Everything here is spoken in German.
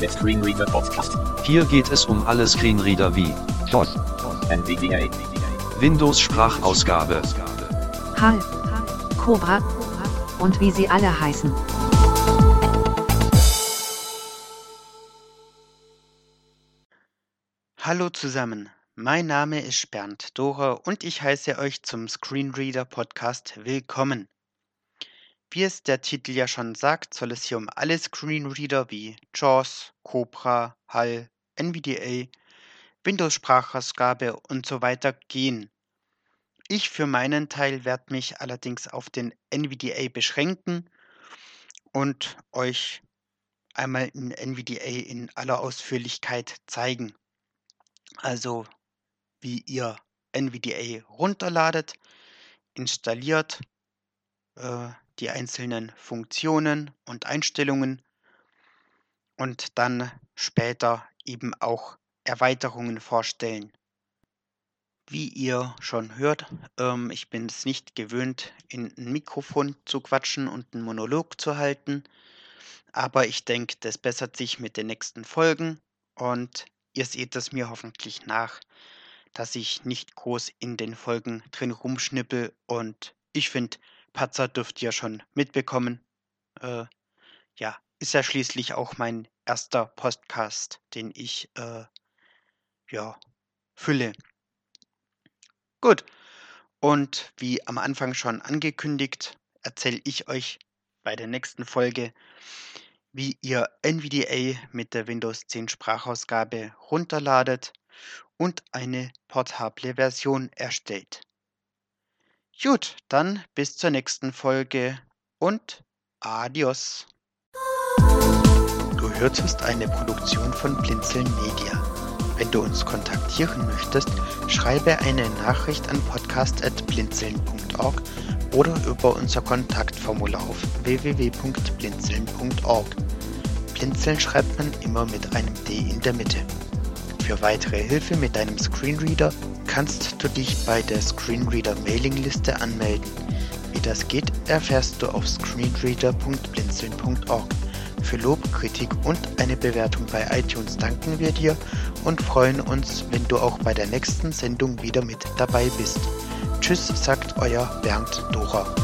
Der Screenreader Podcast. Hier geht es um alle Screenreader wie DOS. NVDA. Windows Sprachausgabe, HAL, Cobra und wie sie alle heißen. Hallo zusammen, mein Name ist Bernd Dora und ich heiße euch zum Screenreader Podcast willkommen. Wie es der Titel ja schon sagt, soll es hier um alle Screenreader wie JAWS, Cobra, HAL, NVDA, Windows Sprachausgabe und so weiter gehen. Ich für meinen Teil werde mich allerdings auf den NVDA beschränken und euch einmal in NVDA in aller Ausführlichkeit zeigen. Also wie ihr NVDA runterladet, installiert, äh, die einzelnen Funktionen und Einstellungen und dann später eben auch Erweiterungen vorstellen. Wie ihr schon hört, ähm, ich bin es nicht gewöhnt, in ein Mikrofon zu quatschen und einen Monolog zu halten, aber ich denke, das bessert sich mit den nächsten Folgen und ihr seht es mir hoffentlich nach, dass ich nicht groß in den Folgen drin rumschnippel und ich finde, Patzer dürft ihr schon mitbekommen. Äh, ja, ist ja schließlich auch mein erster Podcast, den ich äh, ja fülle. Gut. Und wie am Anfang schon angekündigt, erzähle ich euch bei der nächsten Folge, wie ihr NVDA mit der Windows 10 Sprachausgabe runterladet und eine portable Version erstellt. Gut, dann bis zur nächsten Folge und adios. Du hörtest eine Produktion von Blinzeln Media. Wenn du uns kontaktieren möchtest, schreibe eine Nachricht an podcast.blinzeln.org oder über unser Kontaktformular auf www.blinzeln.org. Blinzeln schreibt man immer mit einem D in der Mitte. Für weitere Hilfe mit deinem Screenreader kannst du dich bei der Screenreader Mailingliste anmelden. Wie das geht, erfährst du auf screenreader.blinzeln.org. Für Lob, Kritik und eine Bewertung bei iTunes danken wir dir und freuen uns, wenn du auch bei der nächsten Sendung wieder mit dabei bist. Tschüss, sagt euer Bernd Dora.